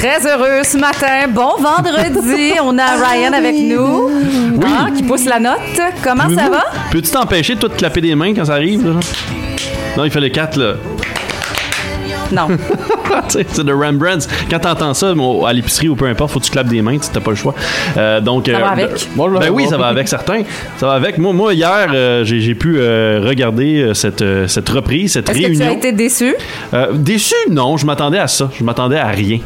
Très heureux ce matin. Bon vendredi. On a Ryan avec nous. Ah, qui pousse la note. Comment ça va? Peux-tu t'empêcher, toi, de clapper des mains quand ça arrive? là? Non, il fait les quatre, là. Non. C'est de Rembrandt. Quand t'entends ça bon, à l'épicerie ou peu importe, faut que tu clapes des mains, tu t'as pas le choix. Euh, donc, Ça euh, va avec? ben, ben oui, ça va avec certains. Ça va avec. Moi, moi hier, euh, j'ai pu euh, regarder euh, cette, euh, cette reprise, cette Est-ce que réunion. tu as été déçu? Euh, déçu, non. Je m'attendais à ça. Je m'attendais à rien.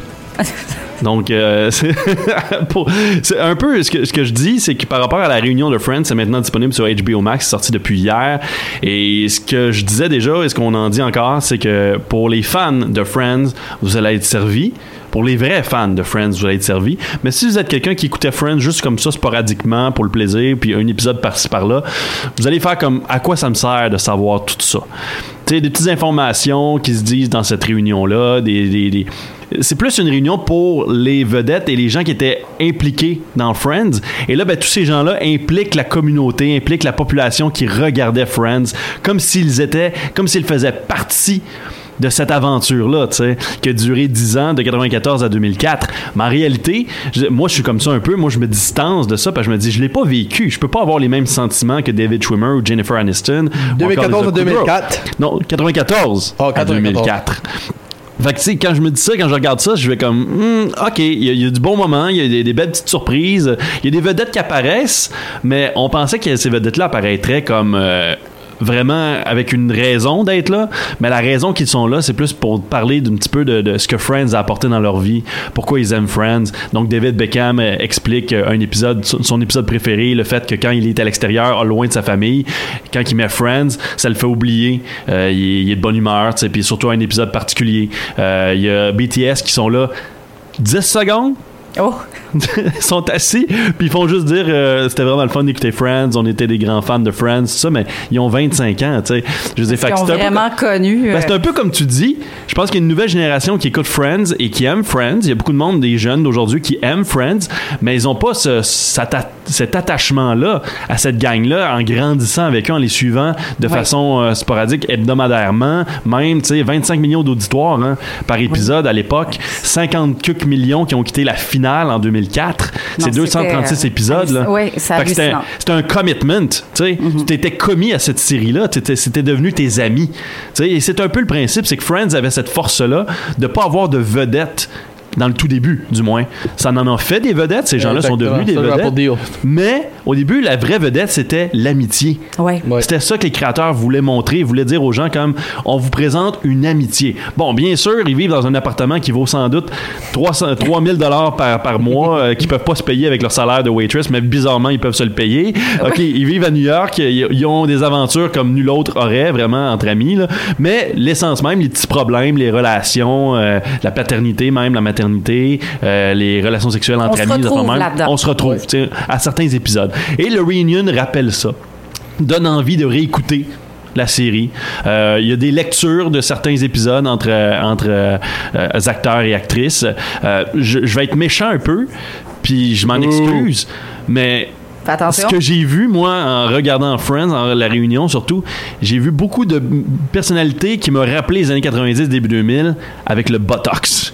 Donc, euh, c'est un peu ce que, je dis, c'est que par rapport à la réunion de Friends, c'est maintenant disponible sur HBO Max, c'est sorti depuis hier. Et ce que je disais déjà, et ce qu'on en dit encore, c'est que pour les fans de Friends, vous allez être servis. Pour les vrais fans de Friends, vous allez être servis. Mais si vous êtes quelqu'un qui écoutait Friends juste comme ça, sporadiquement, pour le plaisir, puis un épisode par-ci par-là, vous allez faire comme à quoi ça me sert de savoir tout ça? Des petites informations qui se disent dans cette réunion-là, c'est plus une réunion pour les vedettes et les gens qui étaient impliqués dans Friends. Et là, ben, tous ces gens-là impliquent la communauté, impliquent la population qui regardait Friends, comme s'ils étaient, comme s'ils faisaient partie de cette aventure-là, tu sais, qui a duré 10 ans, de 94 à 2004. Mais en réalité, je- moi, je suis comme ça un peu. Moi, je me distance de ça parce que je me dis, je l'ai pas vécu. Je peux pas avoir les mêmes sentiments que David Schwimmer ou Jennifer Aniston. ou 2014 encore à Lisa Kudrow. 2004. Non, 94 Oh, à 94. 2004. Fait que, tu sais, quand je me dis ça, quand je regarde ça, je vais comme, Hmm, OK, il y, a- il y a du bon moment, il y a des, des belles petites surprises, il y a des vedettes qui apparaissent, mais on pensait que ces vedettes-là apparaîtraient comme. euh, vraiment avec une raison d'être là, mais la raison qu'ils sont là, c'est plus pour parler d'un petit peu de, ce que Friends a apporté dans leur vie, pourquoi ils aiment Friends. Donc David Beckham euh, explique euh, un épisode, son épisode préféré, le fait que quand il est à l'extérieur, loin de sa famille, quand il met Friends, ça le fait oublier. Euh, il, est, de bonne humeur, puis surtout un épisode particulier. Il y a BTS qui sont là 10 secondes, Oh, ils sont assis, puis ils font juste dire euh, c'était vraiment le fun d'écouter Friends, on était des grands fans de Friends, tout ça, mais ils ont 25 ans, tu sais. Je veux dire, fait un peu vraiment connu. ben, c'est un peu comme tu dis. Je pense qu'il y a une nouvelle génération qui écoute Friends et qui aime Friends. Il y a beaucoup de monde, des jeunes d'aujourd'hui, qui aiment Friends, mais ils n'ont pas ce- cet, attachement-là à cette gang-là en grandissant avec eux, en les suivant de façon euh, sporadique, hebdomadairement. Même, tu sais, 25 millions d'auditoires hein, par épisode à l'époque. 50 quelques millions qui ont quitté la finale en 2004. C'est Non, 236 c'était, euh, épisodes. Là. oui, c'était un commitment. Tu tu t'étais commis à cette série-là. C'était devenu tes amis. Et c'est un peu le principe, c'est que Friends avait cette force-là de pas avoir de vedettes dans le tout début, du moins. Ça en a fait des vedettes. Ces gens-là sont devenus des vedettes. Mais au début, la vraie vedette, c'était l'amitié. ouais. Ouais. C'était ça que les créateurs voulaient montrer. Voulaient dire aux gens comme on vous présente une amitié. Bon, bien sûr, ils vivent dans un appartement qui vaut sans doute 300 3000 dollars par, par mois, euh, qu'ils peuvent pas se payer avec leur salaire de waitress, mais bizarrement, ils peuvent se le payer. OK, ils vivent à New York, ils, ils ont des aventures comme nul autre aurait, vraiment, entre amis. là. Mais l'essence même, les petits problèmes, les relations, euh, la paternité même, la maternité, euh, les relations sexuelles entre se amis, là-dedans. on se retrouve à certains épisodes. Et le Reunion rappelle ça donne envie de réécouter la série. Euh, Il y a des lectures de certains épisodes entre, euh, entre euh, acteurs et actrices. Je, je vais être méchant un peu, puis je m'en excuse, mais ce que j'ai vu, moi, en regardant Friends, en la réunion surtout, j'ai vu beaucoup de personnalités qui me rappelaient les années 90, début 2000, avec le Botox.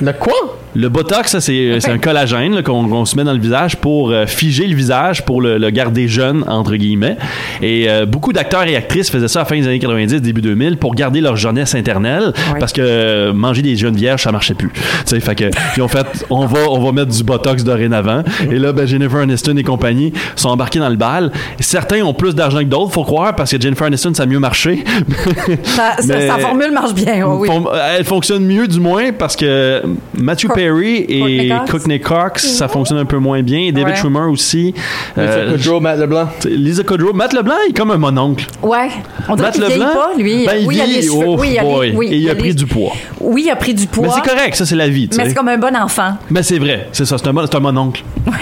De quoi? Le Botox, ça, c'est un collagène qu'on se met dans le visage pour euh, figer le visage, pour le, le garder jeune, entre guillemets. Et euh, beaucoup d'acteurs et actrices faisaient ça à la fin des années 90, début 2000, pour garder leur jeunesse internelle, Ouais. parce que euh, manger des jeunes vierges, ça marchait plus. Tu sais, fait que, ils ont fait, on va, on va mettre du Botox dorénavant. Et là, ben, Jennifer Aniston et compagnie sont embarqués dans le bal. Certains ont plus d'argent que d'autres, faut croire, parce que Jennifer Aniston, ça a mieux marché. Sa formule marche bien. oui. Fon- Elle fonctionne mieux du moins parce que Matthew Perry et Courtney Cox. Courtney Cox, ça fonctionne un peu moins bien. David Ouais. Schwimmer aussi. Euh, Joe, Matt LeBlanc. Lisa Kudrow. Matt Leblanc est comme un mononcle. Ouais. On dirait Matt qu'il vieillit Leblanc, pas, lui. ben, il oui, il a cheveux. Oh oui, il a oui, Et il a les- pris du poids. Oui, il a pris du poids. Mais c'est correct, ça c'est la vie. Mais c'est comme un bon enfant. Mais c'est vrai, c'est ça, c'est un, mon- c'est un mononcle. Ouais.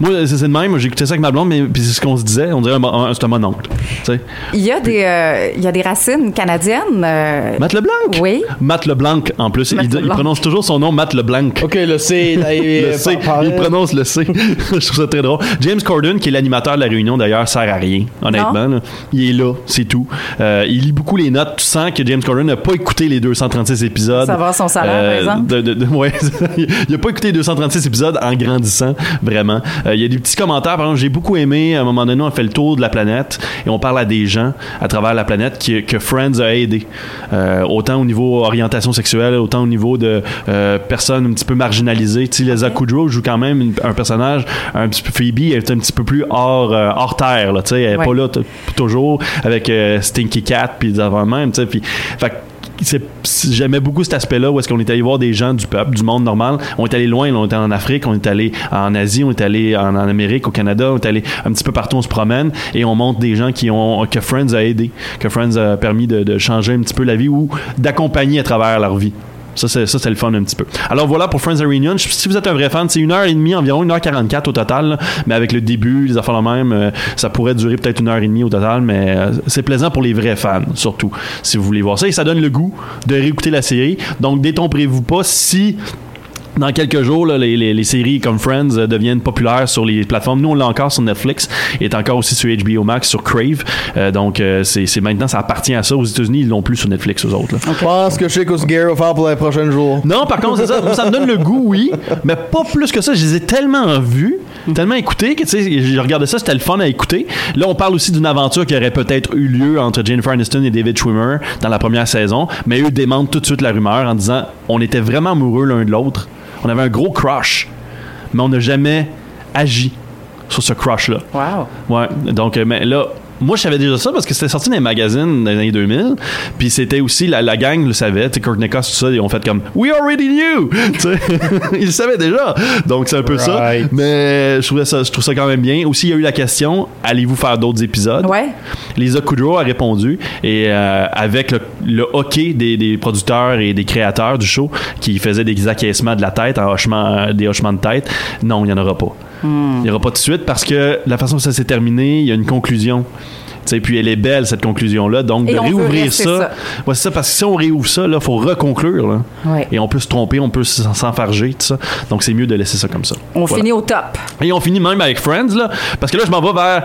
Moi, c'est de même. J'ai écouté ça avec ma blonde, mais puis c'est ce qu'on se disait. On dirait un, c'est un mononcle. Tu sais. Il y, a des, euh, il y a des racines canadiennes. euh, Matt LeBlanc? Oui. Matt LeBlanc, en plus. Il, prononce toujours son nom Matt LeBlanc. Ok, le C, là, il, Le C, il prononce le C. je trouve ça très drôle. James Corden, qui est l'animateur de la réunion, d'ailleurs, sert à rien, honnêtement. là. Il est là, c'est tout. Euh, il lit beaucoup les notes. Tu sens que James Corden n'a pas écouté les 236 épisodes. Euh, Ça va, son salaire, par exemple. de- de- de- ouais, il n'a pas écouté les 236 épisodes en grandissant, vraiment. Euh, il y a des petits commentaires. Par exemple, j'ai beaucoup aimé, à un moment donné, on fait le tour de la planète et on parle à des gens à travers la planète qui- que Friends a aidé. Euh, autant au niveau orientation sexuelle, autant au niveau de euh, personnes un petit peu marginalisées. Tu sais, Lisa Kudrow joue quand même une- un personnage un petit peu Phoebe, elle est un petit peu plus hors, euh, hors terre. Là, tu sais, elle est Ouais. pas là toujours avec euh, Stinky Cat puis avant même. tu sais, Puis, fait j'aimais beaucoup cet aspect-là où est-ce qu'on est allé voir des gens du peuple, du monde normal. On est allé loin, on est allé en Afrique, on est allé en Asie, on est allé en, en Amérique, au Canada, on est allé un petit peu partout, on se promène et on montre des gens qui ont que Friends a aidé, que Friends a permis de, de changer un petit peu la vie ou d'accompagner à travers leur vie. Ça, c'est, le fun un petit peu. Alors voilà pour Friends Reunion. Si vous êtes un vrai fan, c'est une heure et demie, environ une heure 44 au total. Mais avec le début, les affaires la même, euh, ça pourrait durer peut-être une heure et demie au total. Mais euh, c'est plaisant pour les vrais fans, surtout, si vous voulez voir ça. Et ça donne le goût de réécouter la série. Donc, détomprez-vous pas si dans quelques jours, là, les, les- les séries comme Friends euh, deviennent populaires sur les plateformes. Nous, on l'a encore sur Netflix et est encore aussi sur HBO Max, sur Crave. Euh, donc, euh, c'est maintenant, ça appartient à ça. Aux États-Unis, ils l'ont plus sur Netflix, aux autres. Je pense que je sais ce Gary va faire pour les prochains jours. Non, par contre, c'est ça. Ça me donne le goût, oui, mais pas plus que ça. Je les ai tellement vus, tellement écoutés que, tu sais, je regardais ça, c'était le fun à écouter. Là, on parle aussi d'une aventure qui aurait peut-être eu lieu entre Jennifer Aniston et David Schwimmer dans la première saison, mais eux démentent tout de suite la rumeur en disant on était vraiment amoureux l'un de l'autre. On avait un gros crush, mais on n'a jamais agi sur ce crush-là. Wow. Ouais, donc, euh, mais là, moi, je savais déjà ça parce que c'était sorti dans les magazines dans les années 2000. Puis c'était aussi, la, la gang le savait. Tu sais, Courtney Cox, tout ça, ils ont fait comme We already knew! Ils le savaient déjà. Donc, c'est un peu ça. Mais je, trouvais ça, je trouve ça quand même bien. Aussi, il y a eu la question allez-vous faire d'autres épisodes? Ouais. Lisa Kudrow a répondu et euh, avec le, le hockey des, des producteurs et des créateurs du show qui faisaient des acquiescements de la tête, en hochement, des hochements de tête, non, il n'y en aura pas. Il n'y aura pas de suite parce que la façon que ça s'est terminé, il y a une conclusion. Tu sais, puis elle est belle cette conclusion-là. Donc Et de réouvrir ça, ça. Ouais, c'est ça, parce que si on réouvre ça, il faut reconclure. Là. Ouais. Et on peut se tromper, on peut s'en- s'enfarger, tout ça. Donc c'est mieux de laisser ça comme ça. On Voilà. finit au top. Et on finit même avec Friends, là, parce que là, je m'en vais vers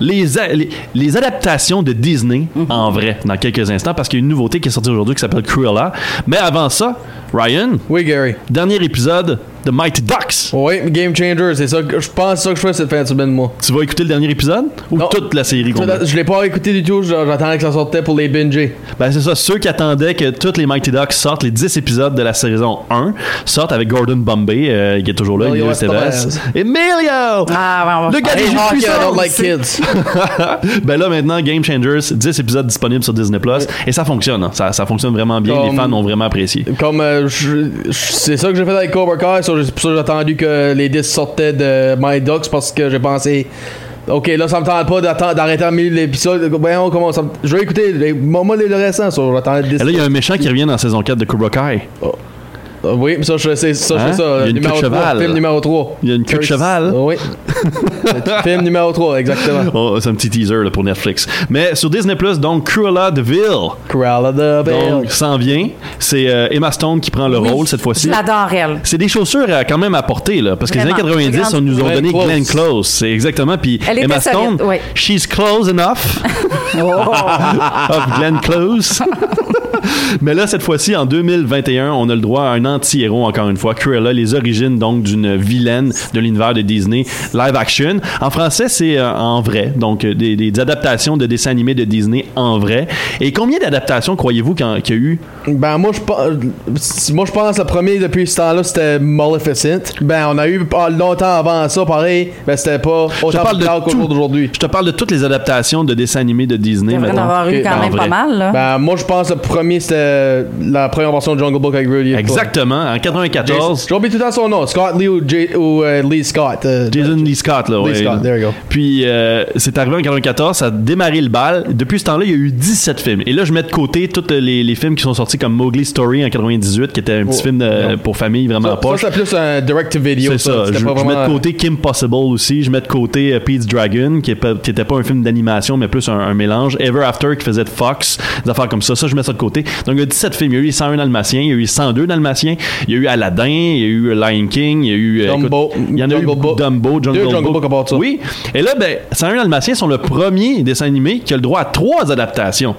les, a- les, les adaptations de Disney en vrai dans quelques instants, parce qu'il y a une nouveauté qui est sortie aujourd'hui qui s'appelle Cruella. Mais avant ça, Ryan, Oui, Gary. dernier épisode de Mighty Ducks. Oui, Game Changer, c'est ça. que- Je pense ça que je fais cette fin de semaine, moi. Tu vas écouter le dernier épisode ou Non. toute la série complète? Je l'ai pas écouté du tout, j'attendais que ça sortait pour les binger. Ben c'est ça, ceux qui attendaient que tous les Mighty Ducks sortent, les 10 épisodes de la saison 1 sortent avec Gordon Bombay, euh, qui est toujours là, Emilio Estevez. Emilio! Ah, ouais, on va Le gars des jeux Hockey, I puissants don't like kids. ben là maintenant Game Changers 10 épisodes disponibles sur Disney Plus et ça fonctionne hein. ça, ça fonctionne vraiment bien les fans ont vraiment apprécié Comme euh, c'est ça que j'ai fait avec Cobra Kai, ça, c'est pour ça que j'ai attendu que les disques sortaient de My Ducks parce que j'ai pensé. Ok, là ça me tente pas d'attendre- d'arrêter en milieu de l'épisode. On commence. à- Je vais écouter moi les le restant, ça. J'attendais le disque. là il y a un méchant qui revient dans saison 4 de Cobra Kai Euh, oui, mais ça, je c'est ça, je Hein? fais ça. Il y a une numéro queue de 3, cheval. Film numéro 3. Il y a une queue de cheval? Oui. film numéro 3, exactement. Oh, c'est un petit teaser là, pour Netflix mais sur Disney Plus donc Cruella de Vil Cruella de Bill. donc s'en vient c'est euh, Emma Stone qui prend le Oui, rôle cette fois-ci Je l'adore, elle. c'est des chaussures à, quand même à porter là parce que les années Vraiment. 90 Grande- on nous a Glenn donné Close. Glenn Close c'est exactement puis Elle Emma Stone solide, ouais. she's close enough Oh. of Glenn Close. Mais là, cette fois-ci, en 2021, on a le droit à un anti-héros, encore une fois. Cruella, les origines donc d'une vilaine de l'univers de Disney, live action. En français, c'est euh, en vrai. Donc, euh, des, des adaptations de dessins animés de Disney en vrai. Et combien d'adaptations croyez-vous qu'il y a- qu'il y a eu? Ben moi je pense moi je pense le premier depuis ce temps-là c'était Maleficent. Ben on a eu pas longtemps avant ça pareil, ben c'était pas Je te autant parle plus de qu'au d'aujourd'hui. Je te parle de toutes les adaptations de dessins animés de Il Disney. devrait en avoir eu quand même pas mal, là. Ben moi je pense le premier premier, c'était la première version de Jungle Book avec Rudy. Exactement, en 94. J'ai oublié tout temps son nom. Scott Lee ou, J- ou, euh, Lee Scott. euh, Jason Lee Scott, là. Lee ouais. Scott, there you go. Puis, euh, c'est arrivé en 94, ça a démarré le bal. Depuis ce temps-là, il y a eu 17 films. Et là, je mets de côté tous les, les films qui sont sortis comme Mowgli Story en 98, qui était un petit Oh, film de- pour famille vraiment Ça, ça, c'est plus un direct-to-video. C'est ça. Je, pas mets de côté Kim Possible aussi. Je mets de côté Pete's Dragon, qui, est pas- était pas un film d'animation, mais plus un, un mélange. Ever After, qui faisait de Fox, des affaires comme ça. Ça, je mets ça de côté. Donc, il y a 17 films. Il y a eu 101 Dalmatiens, il y a eu 102 Dalmatiens, il y a eu Aladdin, il y a eu Lion King, il y a eu. euh, Dumbo, écoute, il y en a eu Jungle beaucoup. Book. Dumbo, Jungle, Deux Jungle Book à part ça. Oui. Et là, ben, 101 Dalmatiens sont le premier dessin animé qui a le droit à trois adaptations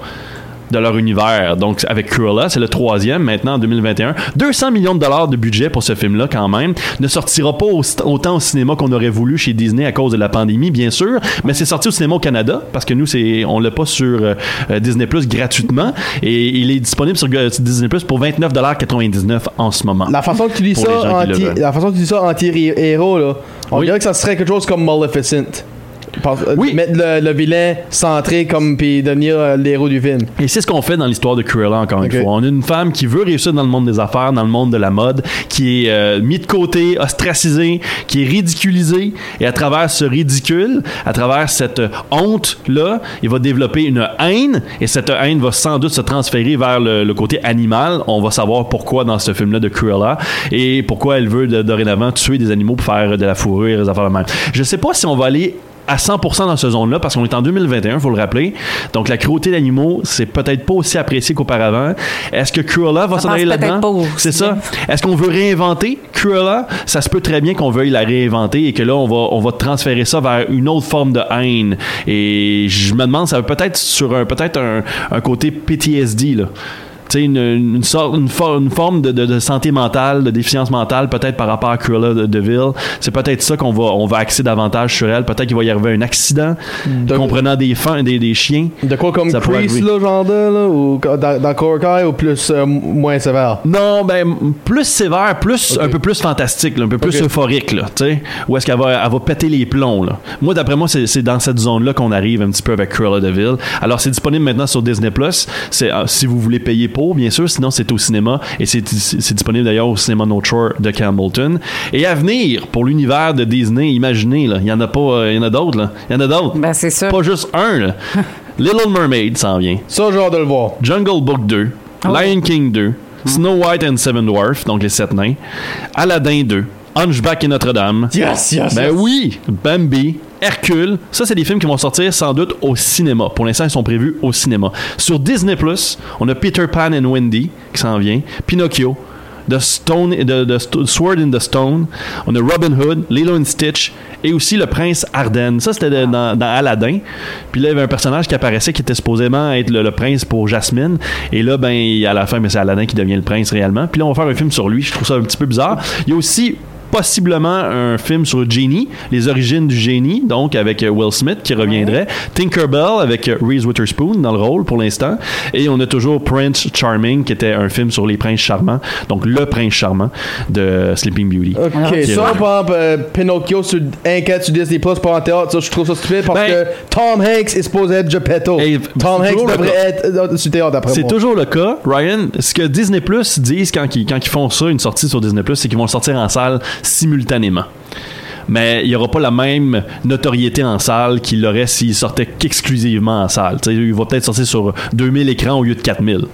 de leur univers. Donc, avec Cruella, c'est le troisième maintenant en 2021. 200 millions de dollars de budget pour ce film-là, quand même. Ne sortira pas au- autant au cinéma qu'on aurait voulu chez Disney à cause de la pandémie, bien sûr, mais c'est sorti au cinéma au Canada parce que nous, c'est, on l'a pas sur euh, euh, Disney Plus gratuitement et il est disponible sur euh, Disney Plus pour 29,99$ en ce moment. La façon que tu dis ça, anti, la façon que tu dis ça anti-héros, là, on Oui. dirait que ça serait quelque chose comme Maleficent. Euh, Oui. Mettre le, le vilain centré comme puis devenir euh, l'héros du film. Et c'est ce qu'on fait dans l'histoire de Cruella, encore une fois. On a une femme qui veut réussir dans le monde des affaires, dans le monde de la mode, qui est euh, mis de côté, ostracisée, qui est ridiculisée. Et à travers ce ridicule, à travers cette euh, honte-là, il va développer une haine. Et cette haine va sans doute se transférer vers le, le côté animal. On va savoir pourquoi dans ce film-là de Cruella et pourquoi elle veut de- dorénavant tuer des animaux pour faire de la fourrure et des affaires de même. Je sais pas si on va aller à 100% dans cette zone-là parce qu'on est en 2021, faut le rappeler. Donc la cruauté d'animaux, c'est peut-être pas aussi apprécié qu'auparavant. Est-ce que Cruella va s'en aller là-dedans? C'est ça. Est-ce qu'on veut réinventer Cruella? Ça se peut très bien qu'on veuille la réinventer et que là on va on va transférer ça vers une autre forme de haine. Et je me demande ça va peut-être sur un peut-être un, un côté PTSD là. Une, une, sorte, une, for- une forme de, de- de santé mentale, de déficience mentale, peut-être par rapport à Cruella de, de Vil. C'est peut-être ça qu'on va, on va axer davantage sur elle. Peut-être qu'il va y arriver un accident De- comprenant des, fins, des, des chiens. De quoi comme Ça là, genre de, là, ou dans, dans Cobra Kai, ou plus euh, moins sévère? Non, ben plus sévère, plus un peu plus fantastique, là, un peu plus euphorique, là, tu sais. Où est-ce qu'elle va, elle va péter les plombs, là. Moi, d'après moi, c'est dans cette zone-là qu'on arrive un petit peu avec Cruella de Vil. Alors, c'est disponible maintenant sur Disney Plus. C'est euh, si vous voulez payer pour, bien sûr. Sinon, c'est au cinéma et c'est disponible d'ailleurs au cinéma North Shore de Campbellton. Et à venir pour l'univers de Disney, imaginez, là, il y en a pas, euh, il y en a d'autres. Il y en a d'autres. Ben, c'est sûr. Pas juste un, là. Little Mermaid s'en vient. Ça, j'ai hâte de le voir. Jungle Book 2, Oh. Lion King 2, Snow White and Seven Dwarfs, donc les sept nains, Aladdin 2, Hunchback et Notre-Dame. Yes, yes, Ben yes. oui, Bambi, Hercule, ça c'est des films qui vont sortir sans doute au cinéma. Pour l'instant, ils sont prévus au cinéma. Sur Disney+, on a Peter Pan and Wendy qui s'en vient, Pinocchio, The Stone, the, Sword in the Stone, on a Robin Hood, Lilo and Stitch et aussi le prince Arden. Ça c'était dans, dans Aladdin. Puis là il y avait un personnage qui apparaissait qui était supposément être le, le prince pour Jasmine et là ben à la fin mais c'est Aladdin qui devient le prince réellement. Puis là on va faire un film sur lui, je trouve ça un petit peu bizarre. Il y a aussi possiblement un film sur Genie, les origines du génie, donc avec euh, Will Smith qui reviendrait, Tinkerbell avec euh, Reese Witherspoon dans le rôle pour l'instant, et on a toujours Prince Charming qui était un film sur les princes charmants, donc le prince charmant de Sleeping Beauty. Ok, ça, par exemple, euh, Pinocchio sur Inquiète sur Disney Plus pour en théâtre, ça, je trouve ça stupide parce Ben- que Tom Hanks est supposé être Geppetto. Hey, Tom Hanks devrait être euh, sur théâtre d'après C'est toujours le cas, Ryan. Ce que Disney Plus disent quand ils, quand ils font ça, une sortie sur Disney Plus, c'est qu'ils vont le sortir en salle simultanément. Mais il n'y aura pas la même notoriété en salle qu'il aurait s'il sortait qu'exclusivement en salle. Tu sais, il va peut-être sortir sur 2000 écrans au lieu de 4000.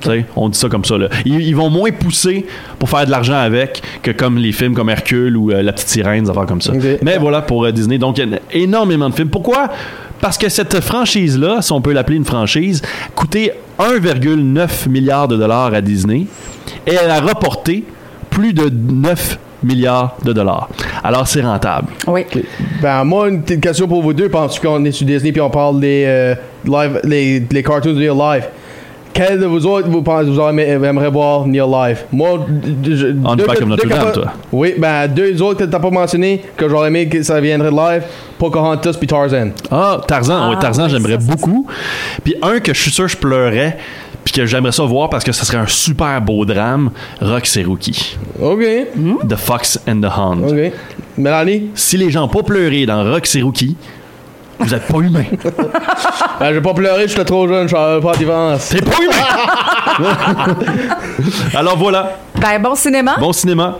Tu sais, On dit ça comme ça. Là. Ils, ils vont moins pousser pour faire de l'argent avec que comme les films comme Hercule ou euh, La Petite Sirène, des affaires comme ça. Mais voilà pour euh, Disney. Donc, il y a énormément de films. Pourquoi? Parce que cette franchise-là, si on peut l'appeler une franchise, coûtait 1,9 milliard de dollars à Disney et elle a rapporté plus de 9 milliards de dollars. Alors, c'est rentable. Oui. Ben, moi, une petite question pour vous deux. Penses-tu qu'on est sur Disney puis on parle des euh, live, les, les cartoons de Neil Live? Quel de vous autres vous pensez vous aimeriez voir Neil Live? Moi, je, On deux pas comme deux Notre-Dame, que- toi. Oui, ben deux autres que t'as pas mentionné que j'aurais aimé que ça viendrait de live, Pocahontas puis Tarzan. Ah, Tarzan, Ah, oui, Tarzan, oui, j'aimerais beaucoup. Puis un que je suis sûr je pleurais, puis que j'aimerais ça voir parce que ça serait un super beau drame, Rox et Rookie. Ok, The Fox and the Hound. ok. Mélanie? Si les gens n'ont pas pleuré dans Rox et Rookie, Vous êtes pas humain. Ben, j'ai pas pleuré, j'étais trop jeune, je savais pas différence. C'est pas humain. Alors voilà, Ben, bon cinéma. bon cinéma.